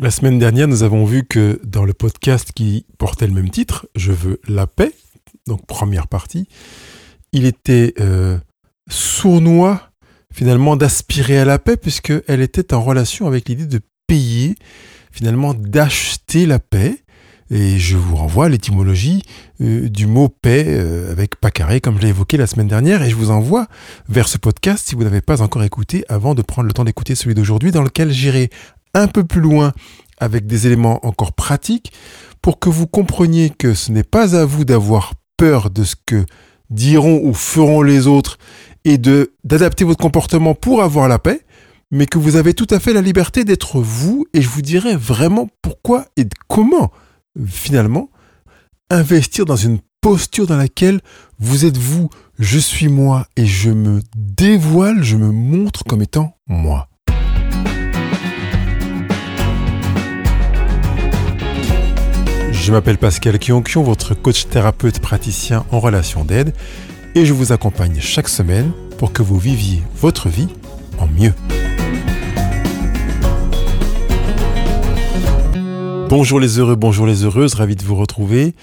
La semaine dernière, nous avons vu que dans le podcast qui portait le même titre, Je veux la paix, donc première partie, il était euh, sournois finalement d'aspirer à la paix puisqu'elle était en relation avec l'idée de payer, finalement d'acheter la paix. Et je vous renvoie à l'étymologie euh, du mot paix euh, avec pas carré comme je l'ai évoqué la semaine dernière et je vous envoie vers ce podcast si vous n'avez pas encore écouté avant de prendre le temps d'écouter celui d'aujourd'hui dans lequel j'irai un peu plus loin avec des éléments encore pratiques pour que vous compreniez que ce n'est pas à vous d'avoir peur de ce que diront ou feront les autres et d'adapter votre comportement pour avoir la paix, mais que vous avez tout à fait la liberté d'être vous et je vous dirai vraiment pourquoi et comment finalement investir dans une posture dans laquelle vous êtes vous, je suis moi et je me dévoile, je me montre comme étant moi. Je m'appelle Pascal Kionkion, votre coach thérapeute praticien en relation d'aide, et je vous accompagne chaque semaine pour que vous viviez votre vie en mieux. Bonjour les heureux, bonjour les heureuses, ravi de vous retrouver.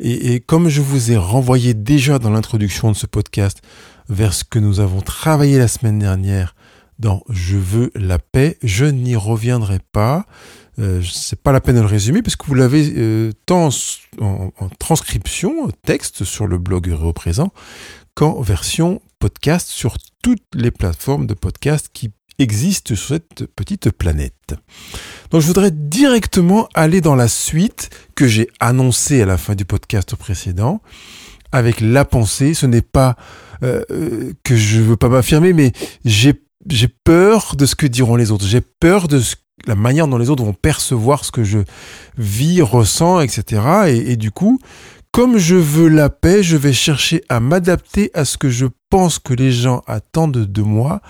Et, et comme je vous ai renvoyé déjà dans l'introduction de ce podcast vers ce que nous avons travaillé la semaine dernière dans Je veux la paix, je n'y reviendrai pas. Euh, c'est pas la peine de le résumer parce que vous l'avez euh, tant en, transcription, texte sur le blog Heureux Présent, qu'en version podcast sur toutes les plateformes de podcast qui existent sur cette petite planète. Donc je voudrais directement aller dans la suite que j'ai annoncée à la fin du podcast précédent avec la pensée. Ce n'est pas euh, que je veux pas m'affirmer, mais j'ai j'ai peur de ce que diront les autres. J'ai peur de ce la manière dont les autres vont percevoir ce que je vis, ressens, etc. Et, du coup, comme je veux la paix, je vais chercher à m'adapter à ce que je pense que les gens attendent de moi.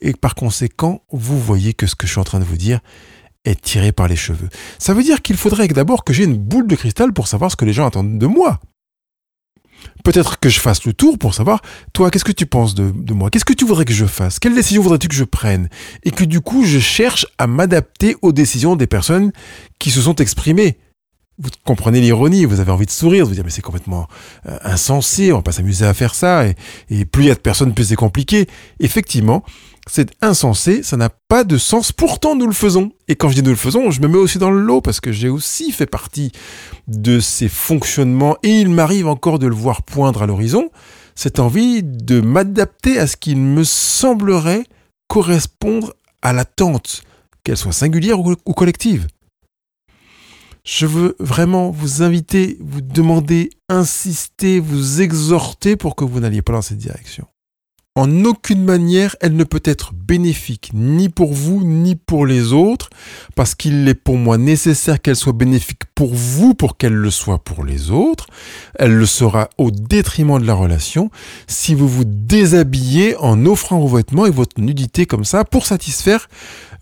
Et par conséquent, vous voyez que ce que je suis en train de vous dire est tiré par les cheveux. Ça veut dire qu'il faudrait d'abord que j'ai une boule de cristal pour savoir ce que les gens attendent de moi. Peut-être que je fasse le tour pour savoir, toi, qu'est-ce que tu penses de, moi? Qu'est-ce que tu voudrais que je fasse? Quelle décision voudrais-tu que je prenne? Et que du coup, je cherche à m'adapter aux décisions des personnes qui se sont exprimées. Vous comprenez l'ironie, vous avez envie de sourire, de vous dire mais c'est complètement euh, insensé, on va pas s'amuser à faire ça, et, et plus il y a de personnes, plus c'est compliqué. Effectivement, c'est insensé, ça n'a pas de sens. Pourtant, nous le faisons. Et quand je dis nous le faisons, je me mets aussi dans le lot parce que j'ai aussi fait partie de ces fonctionnements et il m'arrive encore de le voir poindre à l'horizon, cette envie de m'adapter à ce qui me semblerait correspondre à l'attente, qu'elle soit singulière ou collective. Je veux vraiment vous inviter, vous demander, insister, vous exhorter pour que vous n'alliez pas dans cette direction. En aucune manière, elle ne peut être bénéfique ni pour vous ni pour les autres, parce qu'il est pour moi nécessaire qu'elle soit bénéfique pour vous pour qu'elle le soit pour les autres. Elle le sera au détriment de la relation si vous vous déshabillez en offrant vos vêtements et votre nudité comme ça pour satisfaire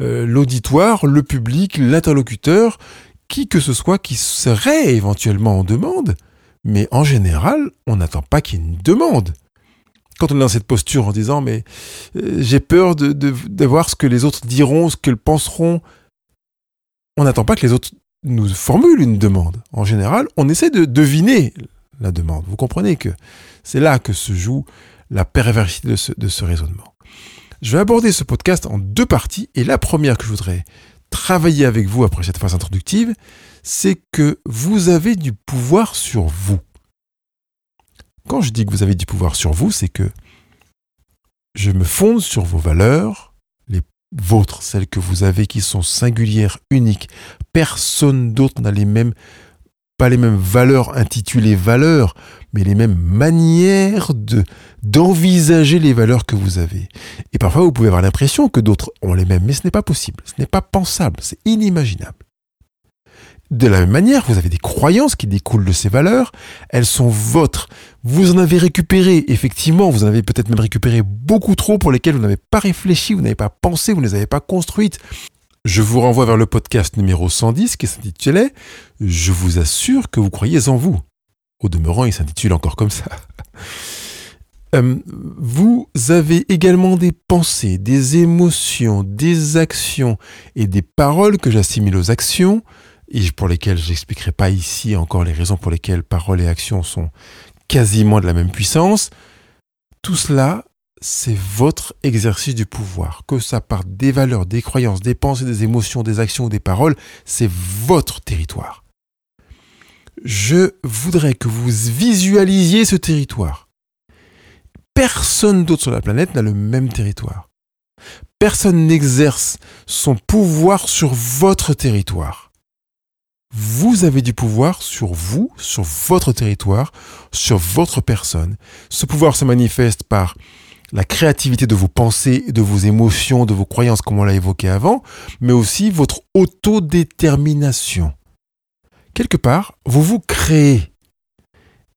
euh, l'auditoire, le public, l'interlocuteur, qui que ce soit qui serait éventuellement en demande. Mais en général, on n'attend pas qu'il y ait une demande quand on est dans cette posture en disant mais euh, j'ai peur de, de, voir ce que les autres diront, ce qu'ils penseront, on n'attend pas que les autres nous formulent une demande. En général, on essaie de deviner la demande. Vous comprenez que c'est là que se joue la perversité de ce, de ce raisonnement. Je vais aborder ce podcast en deux parties et la première que je voudrais travailler avec vous après cette phase introductive, c'est que vous avez du pouvoir sur vous. Quand je dis que vous avez du pouvoir sur vous, c'est que je me fonde sur vos valeurs, les vôtres, celles que vous avez qui sont singulières, uniques. Personne d'autre n'a les mêmes, pas les mêmes valeurs intitulées valeurs, mais les mêmes manières de, d'envisager les valeurs que vous avez. Et parfois, vous pouvez avoir l'impression que d'autres ont les mêmes, mais ce n'est pas possible, ce n'est pas pensable, c'est inimaginable. De la même manière, vous avez des croyances qui découlent de ces valeurs, elles sont vôtres. Vous en avez récupéré, effectivement, vous en avez peut-être même récupéré beaucoup trop pour lesquelles vous n'avez pas réfléchi, vous n'avez pas pensé, vous ne les avez pas construites. Je vous renvoie vers le podcast numéro 110 qui s'intitulait Je vous assure que vous croyez en vous. Au demeurant, il s'intitule encore comme ça. Euh, vous avez également des pensées, des émotions, des actions et des paroles que j'assimile aux actions et pour lesquelles je n'expliquerai pas ici encore les raisons pour lesquelles paroles et actions sont quasiment de la même puissance. Tout cela, c'est votre exercice du pouvoir. Que ça parte des valeurs, des croyances, des pensées, des émotions, des actions ou des paroles, c'est votre territoire. Je voudrais que vous visualisiez ce territoire. Personne d'autre sur la planète n'a le même territoire. Personne n'exerce son pouvoir sur votre territoire. Vous avez du pouvoir sur vous, sur votre territoire, sur votre personne. Ce pouvoir se manifeste par la créativité de vos pensées, de vos émotions, de vos croyances, comme on l'a évoqué avant, mais aussi votre autodétermination. Quelque part, vous vous créez.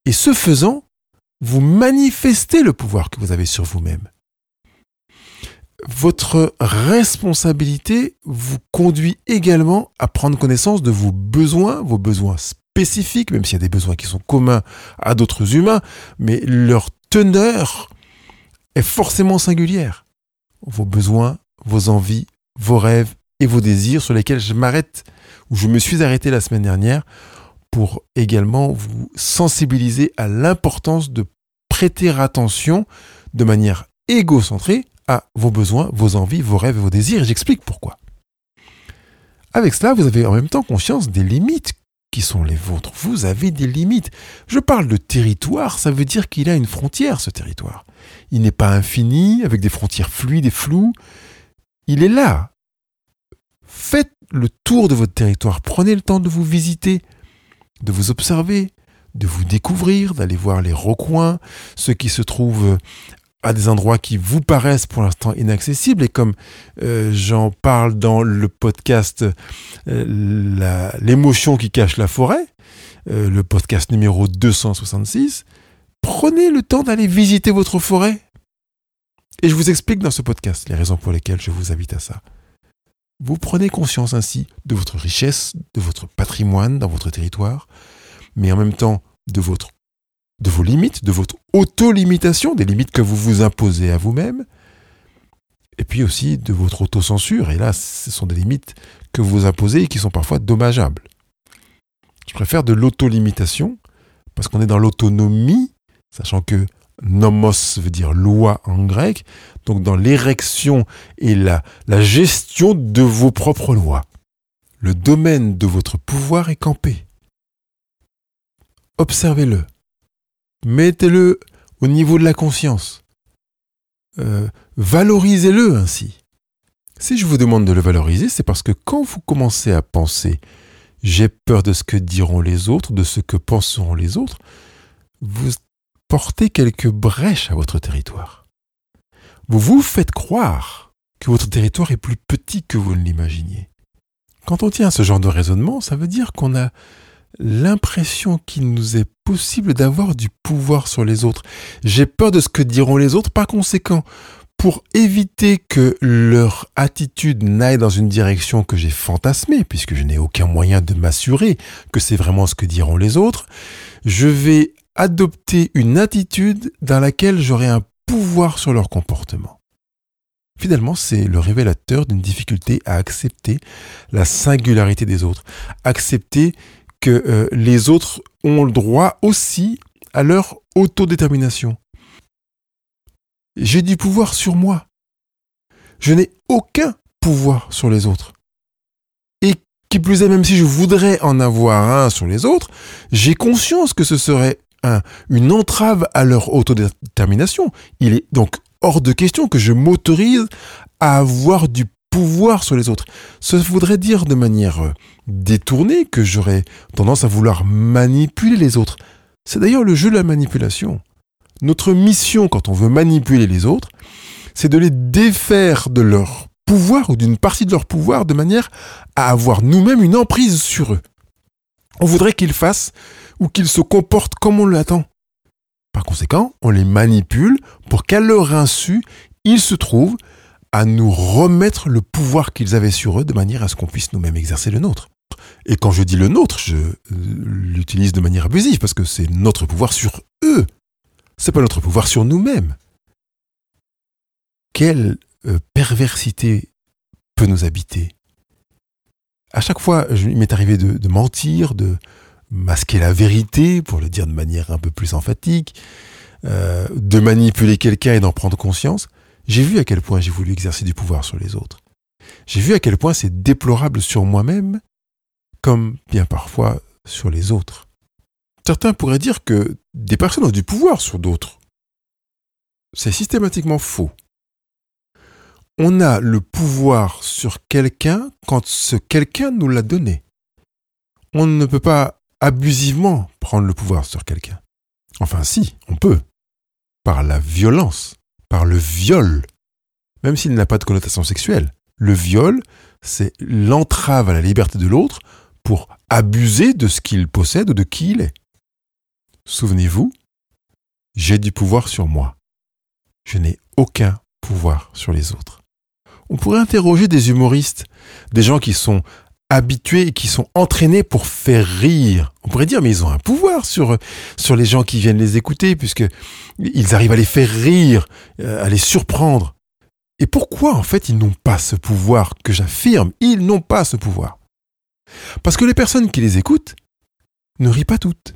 Et ce faisant, vous manifestez le pouvoir que vous avez sur vous-même votre responsabilité vous conduit également à prendre connaissance de vos besoins, vos besoins spécifiques, même s'il y a des besoins qui sont communs à d'autres humains, mais leur teneur est forcément singulière. Vos besoins, vos envies, vos rêves et vos désirs sur lesquels je m'arrête, ou je me suis arrêté la semaine dernière, pour également vous sensibiliser à l'importance de prêter attention de manière égocentrée à vos besoins, vos envies, vos rêves et vos désirs, et j'explique pourquoi. Avec cela, vous avez en même temps conscience des limites qui sont les vôtres. Vous avez des limites. Je parle de territoire, ça veut dire qu'il a une frontière, ce territoire. Il n'est pas infini, avec des frontières fluides et floues. Il est là. Faites le tour de votre territoire. Prenez le temps de vous visiter, de vous observer, de vous découvrir, d'aller voir les recoins, ceux qui se trouvent à des endroits qui vous paraissent pour l'instant inaccessibles. Et comme euh, j'en parle dans le podcast euh, L'émotion qui cache la forêt, euh, le podcast numéro 266, prenez le temps d'aller visiter votre forêt. Et je vous explique dans ce podcast les raisons pour lesquelles je vous invite à ça. Vous prenez conscience ainsi de votre richesse, de votre patrimoine dans votre territoire, mais en même temps de votre de vos limites, de votre auto-limitation, des limites que vous vous imposez à vous-même, et puis aussi de votre autocensure. Et là, ce sont des limites que vous imposez et qui sont parfois dommageables. Je préfère de l'auto-limitation, parce qu'on est dans l'autonomie, sachant que nomos veut dire loi en grec, donc dans l'érection et la, la gestion de vos propres lois. Le domaine de votre pouvoir est campé. Observez-le. Mettez-le au niveau de la conscience. Euh, valorisez-le ainsi. Si je vous demande de le valoriser, c'est parce que quand vous commencez à penser j'ai peur de ce que diront les autres, de ce que penseront les autres, vous portez quelques brèches à votre territoire. Vous vous faites croire que votre territoire est plus petit que vous ne l'imaginiez. Quand on tient ce genre de raisonnement, ça veut dire qu'on a l'impression qu'il nous est possible d'avoir du pouvoir sur les autres. J'ai peur de ce que diront les autres. Par conséquent, pour éviter que leur attitude n'aille dans une direction que j'ai fantasmée, puisque je n'ai aucun moyen de m'assurer que c'est vraiment ce que diront les autres, je vais adopter une attitude dans laquelle j'aurai un pouvoir sur leur comportement. Finalement, c'est le révélateur d'une difficulté à accepter la singularité des autres, accepter que euh, les autres ont le droit aussi à leur autodétermination. J'ai du pouvoir sur moi. Je n'ai aucun pouvoir sur les autres. Et qui plus est, même si je voudrais en avoir un sur les autres, j'ai conscience que ce serait un, une entrave à leur autodétermination. Il est donc hors de question que je m'autorise à avoir du pouvoir sur les autres. Ça voudrait dire de manière euh, détournée que j'aurais tendance à vouloir manipuler les autres. C'est d'ailleurs le jeu de la manipulation. Notre mission quand on veut manipuler les autres, c'est de les défaire de leur pouvoir ou d'une partie de leur pouvoir de manière à avoir nous-mêmes une emprise sur eux. On voudrait qu'ils fassent ou qu'ils se comportent comme on l'attend. Par conséquent, on les manipule pour qu'à leur insu, ils se trouvent à nous remettre le pouvoir qu'ils avaient sur eux de manière à ce qu'on puisse nous-mêmes exercer le nôtre. Et quand je dis le nôtre, je euh, l'utilise de manière abusive parce que c'est notre pouvoir sur eux. c'est pas notre pouvoir sur nous-mêmes. Quelle euh, perversité peut nous habiter? À chaque fois, il m'est arrivé de, mentir, de masquer la vérité, pour le dire de manière un peu plus emphatique, euh, de manipuler quelqu'un et d'en prendre conscience. J'ai vu à quel point j'ai voulu exercer du pouvoir sur les autres. J'ai vu à quel point c'est déplorable sur moi-même, comme bien parfois sur les autres. Certains pourraient dire que des personnes ont du pouvoir sur d'autres. C'est systématiquement faux. On a le pouvoir sur quelqu'un quand ce quelqu'un nous l'a donné. On ne peut pas abusivement prendre le pouvoir sur quelqu'un. Enfin si, on peut. Par la violence, par le viol, même s'il n'a pas de connotation sexuelle. Le viol, c'est l'entrave à la liberté de l'autre pour abuser de ce qu'il possède ou de qui il est. Souvenez-vous, j'ai du pouvoir sur moi. Je n'ai aucun pouvoir sur les autres. On pourrait interroger des humoristes, des gens qui sont habitués et qui sont entraînés pour faire rire. On pourrait dire, mais ils ont un pouvoir sur, les gens qui viennent les écouter, puisque ils arrivent à les faire rire, euh, à les surprendre. Et pourquoi, en fait, ils n'ont pas ce pouvoir que j'affirme? Ils n'ont pas ce pouvoir. Parce que les personnes qui les écoutent ne rient pas toutes.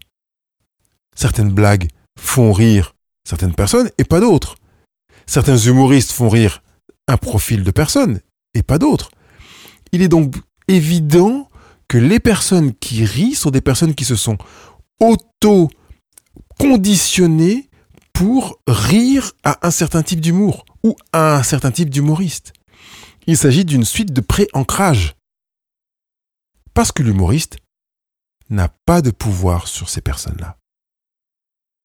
Certaines blagues font rire certaines personnes et pas d'autres. Certains humoristes font rire un profil de personnes et pas d'autres. Il est donc évident que les personnes qui rient sont des personnes qui se sont auto-conditionnées pour rire à un certain type d'humour ou à un certain type d'humoriste. Il s'agit d'une suite de pré-ancrage. Parce que l'humoriste n'a pas de pouvoir sur ces personnes-là.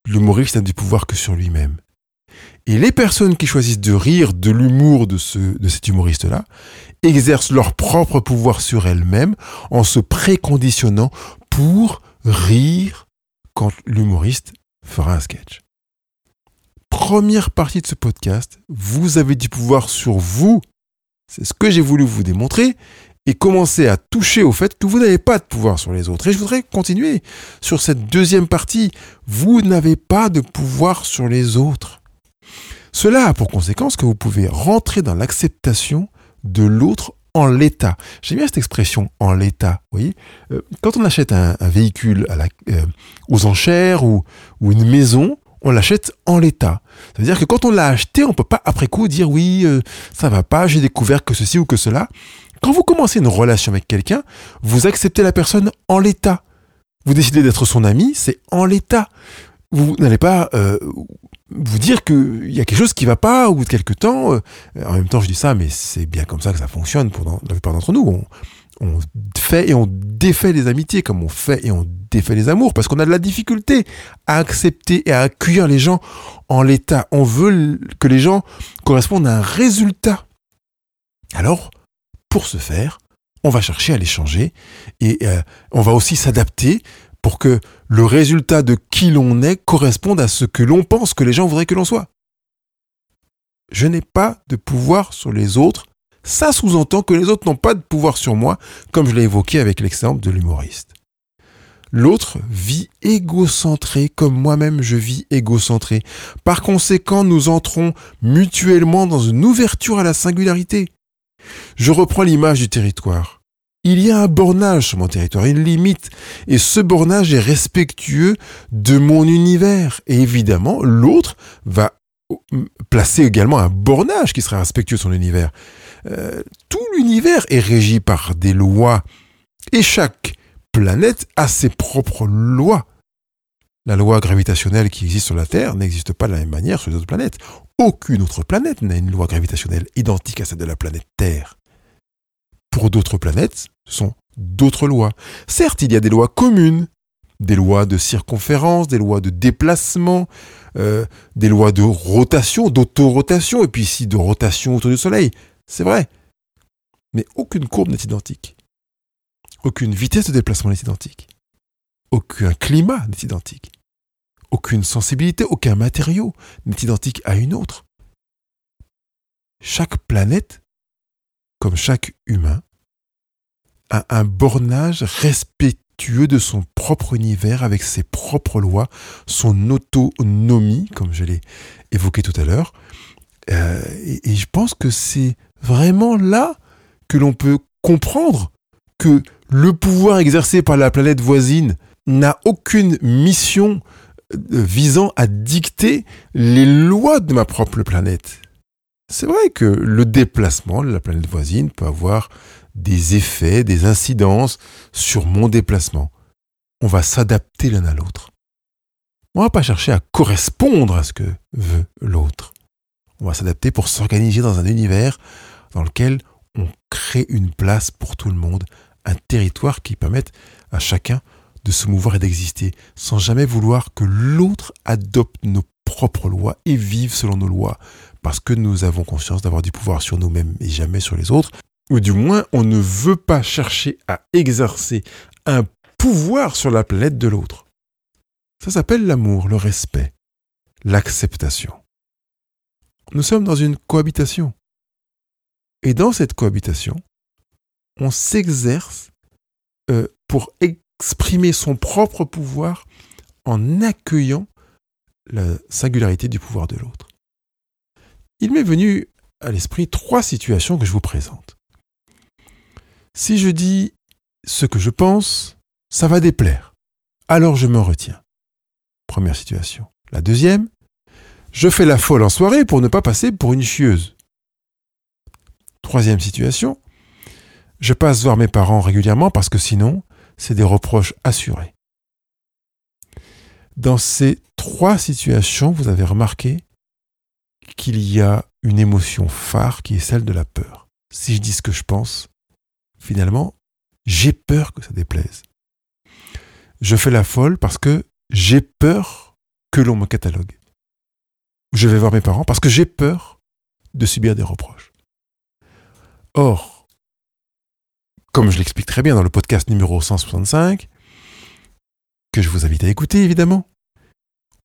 L'humoriste n'a du pouvoir que sur lui-même. Et les personnes qui choisissent de rire de l'humour de, ce, de cet humoriste-là exercent leur propre pouvoir sur elles-mêmes en se préconditionnant pour rire quand l'humoriste fera un sketch. Première partie de ce podcast, vous avez du pouvoir sur vous. C'est ce que j'ai voulu vous démontrer et commencer à toucher au fait que vous n'avez pas de pouvoir sur les autres. Et je voudrais continuer sur cette deuxième partie. Vous n'avez pas de pouvoir sur les autres. Cela a pour conséquence que vous pouvez rentrer dans l'acceptation de l'autre en l'état. J'aime bien cette expression en l'état. Voyez, euh, quand on achète un, véhicule euh, aux enchères ou, une maison, on l'achète en l'état. Ça veut dire que quand on l'a acheté, on peut pas après coup dire oui, euh, ça va pas, j'ai découvert que ceci ou que cela. Quand vous commencez une relation avec quelqu'un, vous acceptez la personne en l'état. Vous décidez d'être son ami, c'est en l'état. Vous n'allez pas vous dire qu'il y a quelque chose qui va pas au bout de quelques temps. Euh, en même temps, je dis ça, mais c'est bien comme ça que ça fonctionne pour la plupart d'entre nous. On, on, fait et on défait les amitiés comme on fait et on défait les amours parce qu'on a de la difficulté à accepter et à accueillir les gens en l'état. On veut que les gens correspondent à un résultat. Alors, pour ce faire, on va chercher à les changer et euh, on va aussi s'adapter pour que le résultat de qui l'on est corresponde à ce que l'on pense que les gens voudraient que l'on soit. Je n'ai pas de pouvoir sur les autres. Ça sous-entend que les autres n'ont pas de pouvoir sur moi, comme je l'ai évoqué avec l'exemple de l'humoriste. L'autre vit égocentré comme moi-même je vis égocentré. Par conséquent, nous entrons mutuellement dans une ouverture à la singularité. Je reprends l'image du territoire il y a un bornage sur mon territoire, une limite. Et ce bornage est respectueux de mon univers. Et évidemment, l'autre va placer également un bornage qui sera respectueux de son univers. Euh, tout l'univers est régi par des lois. Et chaque planète a ses propres lois. La loi gravitationnelle qui existe sur la Terre n'existe pas de la même manière sur les autres planètes. Aucune autre planète n'a une loi gravitationnelle identique à celle de la planète Terre pour d'autres planètes, ce sont d'autres lois. Certes, il y a des lois communes, des lois de circonférence, des lois de déplacement, euh, des lois de rotation, d'autorotation, et puis ici de rotation autour du Soleil. C'est vrai. Mais aucune courbe n'est identique. Aucune vitesse de déplacement n'est identique. Aucun climat n'est identique. Aucune sensibilité, aucun matériau n'est identique à une autre. Chaque planète comme chaque humain, a un bornage respectueux de son propre univers avec ses propres lois, son autonomie, comme je l'ai évoqué tout à l'heure. Euh, et, et je pense que c'est vraiment là que l'on peut comprendre que le pouvoir exercé par la planète voisine n'a aucune mission euh, visant à dicter les lois de ma propre planète. C'est vrai que le déplacement de la planète voisine peut avoir des effets, des incidences sur mon déplacement. On va s'adapter l'un à l'autre. On va pas chercher à correspondre à ce que veut l'autre. On va s'adapter pour s'organiser dans un univers dans lequel on crée une place pour tout le monde, un territoire qui permette à chacun de se mouvoir et d'exister, sans jamais vouloir que l'autre adopte nos propres lois et vive selon nos lois, parce que nous avons conscience d'avoir du pouvoir sur nous-mêmes et jamais sur les autres, ou du moins on ne veut pas chercher à exercer un pouvoir sur la planète de l'autre. Ça s'appelle l'amour, le respect, l'acceptation. Nous sommes dans une cohabitation. Et dans cette cohabitation, on s'exerce euh, pour exprimer son propre pouvoir en accueillant la singularité du pouvoir de l'autre. Il m'est venu à l'esprit trois situations que je vous présente. Si je dis ce que je pense, ça va déplaire. Alors je m'en retiens. Première situation. La deuxième, je fais la folle en soirée pour ne pas passer pour une chieuse. Troisième situation, je passe voir mes parents régulièrement parce que sinon, c'est des reproches assurés. Dans ces trois situations, vous avez remarqué qu'il y a une émotion phare qui est celle de la peur. Si je dis ce que je pense, finalement, j'ai peur que ça déplaise. Je fais la folle parce que j'ai peur que l'on me catalogue. Je vais voir mes parents parce que j'ai peur de subir des reproches. Or, comme je l'explique très bien dans le podcast numéro 165, que je vous invite à écouter évidemment,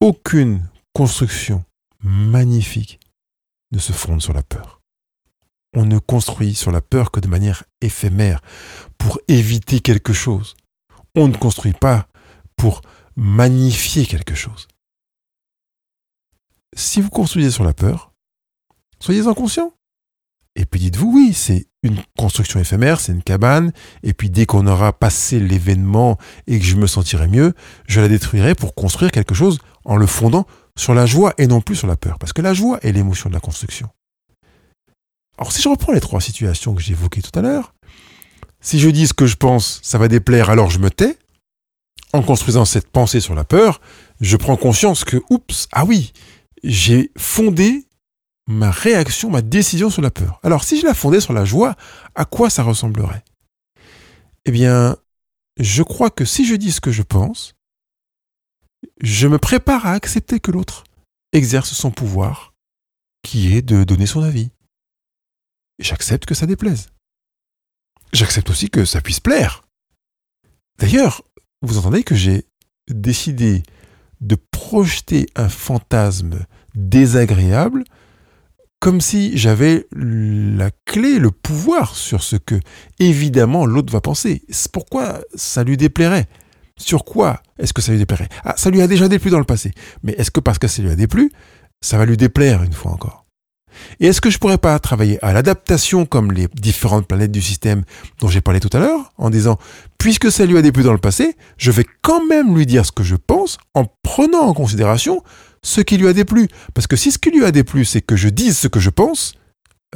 aucune construction magnifique ne se fonde sur la peur. On ne construit sur la peur que de manière éphémère, pour éviter quelque chose. On ne construit pas pour magnifier quelque chose. Si vous construisez sur la peur, soyez-en conscient. Et puis dites-vous, oui, c'est une construction éphémère, c'est une cabane, et puis dès qu'on aura passé l'événement et que je me sentirai mieux, je la détruirai pour construire quelque chose en le fondant sur la joie et non plus sur la peur. Parce que la joie est l'émotion de la construction. Alors si je reprends les trois situations que j'ai évoquées tout à l'heure, si je dis ce que je pense, ça va déplaire, alors je me tais. En construisant cette pensée sur la peur, je prends conscience que, oups, ah oui, j'ai fondé ma réaction, ma décision sur la peur. Alors si je la fondais sur la joie, à quoi ça ressemblerait? Eh bien, je crois que si je dis ce que je pense, je me prépare à accepter que l'autre exerce son pouvoir, qui est de donner son avis. J'accepte que ça déplaise. J'accepte aussi que ça puisse plaire. D'ailleurs, vous entendez que j'ai décidé de projeter un fantasme désagréable comme si j'avais la clé, le pouvoir sur ce que, évidemment, l'autre va penser. Pourquoi ça lui déplairait Sur quoi est-ce que ça lui déplairait? Ah, ça lui a déjà déplu dans le passé. Mais est-ce que parce que ça lui a déplu, ça va lui déplaire une fois encore? Et est-ce que je pourrais pas travailler à l'adaptation comme les différentes planètes du système dont j'ai parlé tout à l'heure, en disant, puisque ça lui a déplu dans le passé, je vais quand même lui dire ce que je pense en prenant en considération ce qui lui a déplu. Parce que si ce qui lui a déplu, c'est que je dise ce que je pense,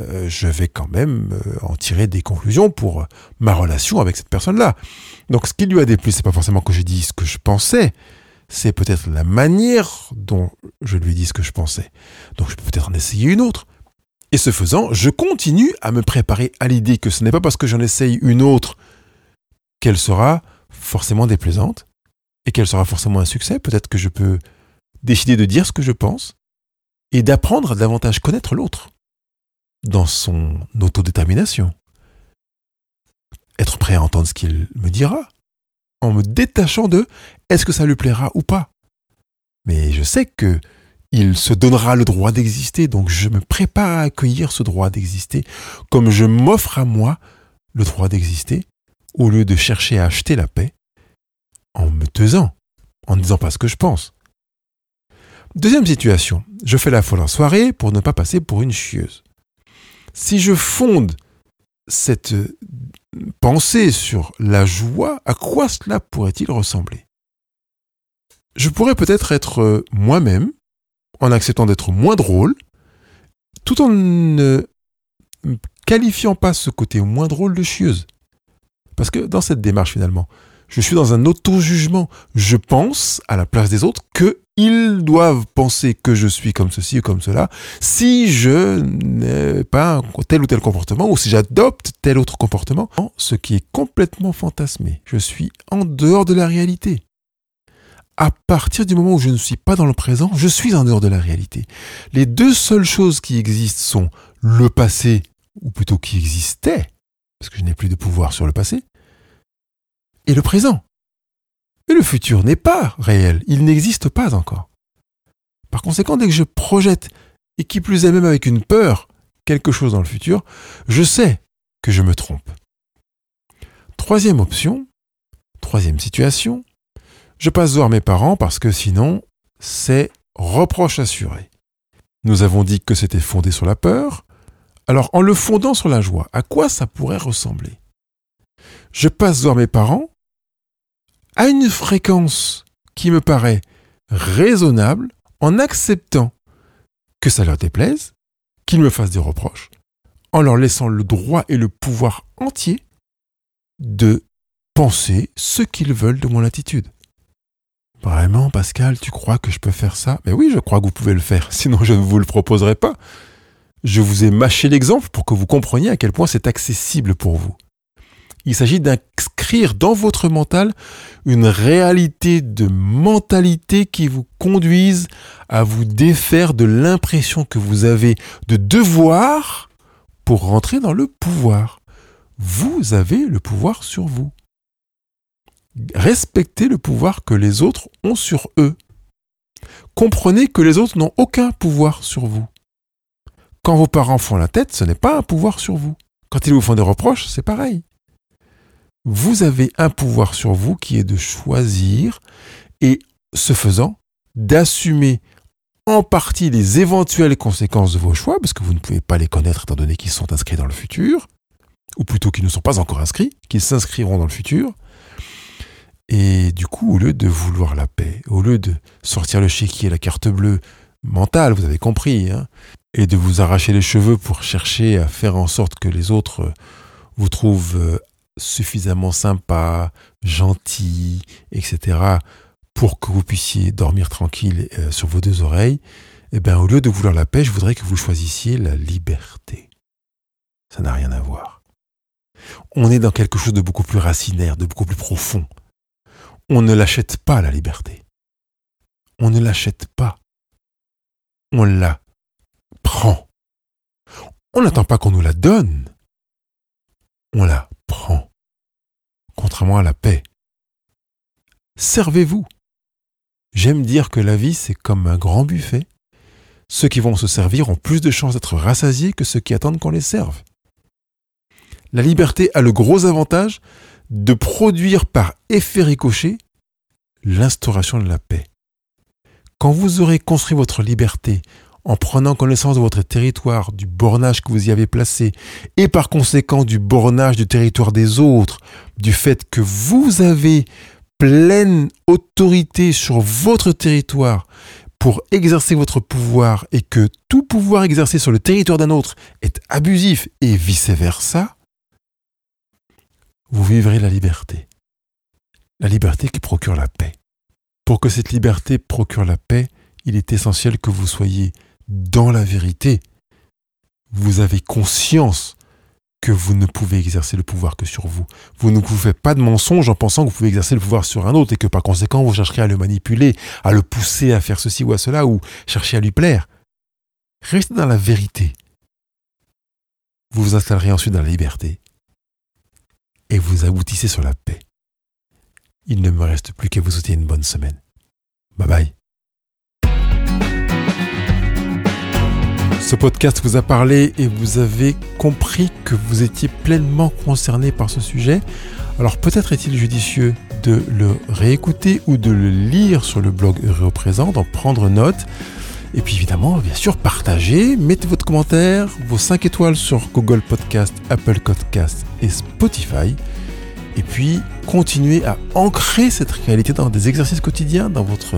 euh, je vais quand même euh, en tirer des conclusions pour euh, ma relation avec cette personne-là. Donc ce qui lui a déplu, c'est pas forcément que je dise ce que je pensais, c'est peut-être la manière dont je lui dis ce que je pensais. Donc je peux peut-être en essayer une autre. Et ce faisant, je continue à me préparer à l'idée que ce n'est pas parce que j'en essaye une autre qu'elle sera forcément déplaisante et qu'elle sera forcément un succès. Peut-être que je peux décider de dire ce que je pense et d'apprendre à davantage connaître l'autre dans son autodétermination. Être prêt à entendre ce qu'il me dira en me détachant de est-ce que ça lui plaira ou pas? Mais je sais que il se donnera le droit d'exister, donc je me prépare à accueillir ce droit d'exister comme je m'offre à moi le droit d'exister au lieu de chercher à acheter la paix en me taisant, en ne disant pas ce que je pense. Deuxième situation, je fais la folle en soirée pour ne pas passer pour une chieuse. Si je fonde cette pensée sur la joie, à quoi cela pourrait-il ressembler? Je pourrais peut-être être moi-même, en acceptant d'être moins drôle, tout en ne qualifiant pas ce côté moins drôle de chieuse. Parce que dans cette démarche finalement, je suis dans un auto-jugement. Je pense, à la place des autres, qu'ils doivent penser que je suis comme ceci ou comme cela si je n'ai pas tel ou tel comportement ou si j'adopte tel autre comportement. Ce qui est complètement fantasmé. Je suis en dehors de la réalité. À partir du moment où je ne suis pas dans le présent, je suis en dehors de la réalité. Les deux seules choses qui existent sont le passé, ou plutôt qui existait, parce que je n'ai plus de pouvoir sur le passé, et le présent. Et le futur n'est pas réel, il n'existe pas encore. Par conséquent, dès que je projette, et qui plus est même avec une peur, quelque chose dans le futur, je sais que je me trompe. Troisième option, troisième situation, je passe voir mes parents parce que sinon, c'est reproche assuré. Nous avons dit que c'était fondé sur la peur. Alors, en le fondant sur la joie, à quoi ça pourrait ressembler? Je passe voir mes parents à une fréquence qui me paraît raisonnable en acceptant que ça leur déplaise, qu'ils me fassent des reproches, en leur laissant le droit et le pouvoir entier de penser ce qu'ils veulent de mon attitude. Vraiment, Pascal, tu crois que je peux faire ça? Mais oui, je crois que vous pouvez le faire, sinon je ne vous le proposerai pas. Je vous ai mâché l'exemple pour que vous compreniez à quel point c'est accessible pour vous. Il s'agit d'inscrire dans votre mental une réalité de mentalité qui vous conduise à vous défaire de l'impression que vous avez de devoir pour rentrer dans le pouvoir. Vous avez le pouvoir sur vous. Respectez le pouvoir que les autres ont sur eux. Comprenez que les autres n'ont aucun pouvoir sur vous. Quand vos parents font la tête, ce n'est pas un pouvoir sur vous. Quand ils vous font des reproches, c'est pareil vous avez un pouvoir sur vous qui est de choisir et, ce faisant, d'assumer en partie les éventuelles conséquences de vos choix, parce que vous ne pouvez pas les connaître étant donné qu'ils sont inscrits dans le futur, ou plutôt qu'ils ne sont pas encore inscrits, qu'ils s'inscriront dans le futur. Et du coup, au lieu de vouloir la paix, au lieu de sortir le chéquier, la carte bleue mentale, vous avez compris, hein, et de vous arracher les cheveux pour chercher à faire en sorte que les autres vous trouvent euh, suffisamment sympa, gentil, etc., pour que vous puissiez dormir tranquille euh, sur vos deux oreilles, eh bien, au lieu de vouloir la paix, je voudrais que vous choisissiez la liberté. Ça n'a rien à voir. On est dans quelque chose de beaucoup plus racinaire, de beaucoup plus profond. On ne l'achète pas, la liberté. On ne l'achète pas. On la prend. On n'attend pas qu'on nous la donne. On la prend, contrairement à la paix. Servez-vous. J'aime dire que la vie, c'est comme un grand buffet. Ceux qui vont se servir ont plus de chances d'être rassasiés que ceux qui attendent qu'on les serve. La liberté a le gros avantage de produire par effet ricochet l'instauration de la paix. Quand vous aurez construit votre liberté en prenant connaissance de votre territoire, du bornage que vous y avez placé, et par conséquent du bornage du territoire des autres, du fait que vous avez pleine autorité sur votre territoire pour exercer votre pouvoir et que tout pouvoir exercé sur le territoire d'un autre est abusif et vice-versa, vous vivrez la liberté. La liberté qui procure la paix. Pour que cette liberté procure la paix, il est essentiel que vous soyez dans la vérité, vous avez conscience que vous ne pouvez exercer le pouvoir que sur vous. Vous ne vous faites pas de mensonge en pensant que vous pouvez exercer le pouvoir sur un autre et que par conséquent vous chercherez à le manipuler, à le pousser à faire ceci ou à cela ou chercher à lui plaire. Restez dans la vérité. Vous vous installerez ensuite dans la liberté et vous aboutissez sur la paix. Il ne me reste plus qu'à vous souhaiter une bonne semaine. Bye bye. Ce podcast vous a parlé et vous avez compris que vous étiez pleinement concerné par ce sujet. Alors peut-être est-il judicieux de le réécouter ou de le lire sur le blog Heureux au présent, d'en prendre note. Et puis évidemment, bien sûr, partagez, mettez votre commentaire, vos 5 étoiles sur Google Podcast, Apple Podcast et Spotify. Et puis, continuez à ancrer cette réalité dans des exercices quotidiens, dans votre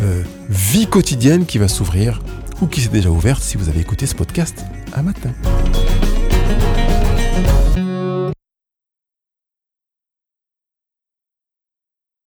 euh, vie quotidienne qui va s'ouvrir ou qui s'est déjà ouverte si vous avez écouté ce podcast un matin.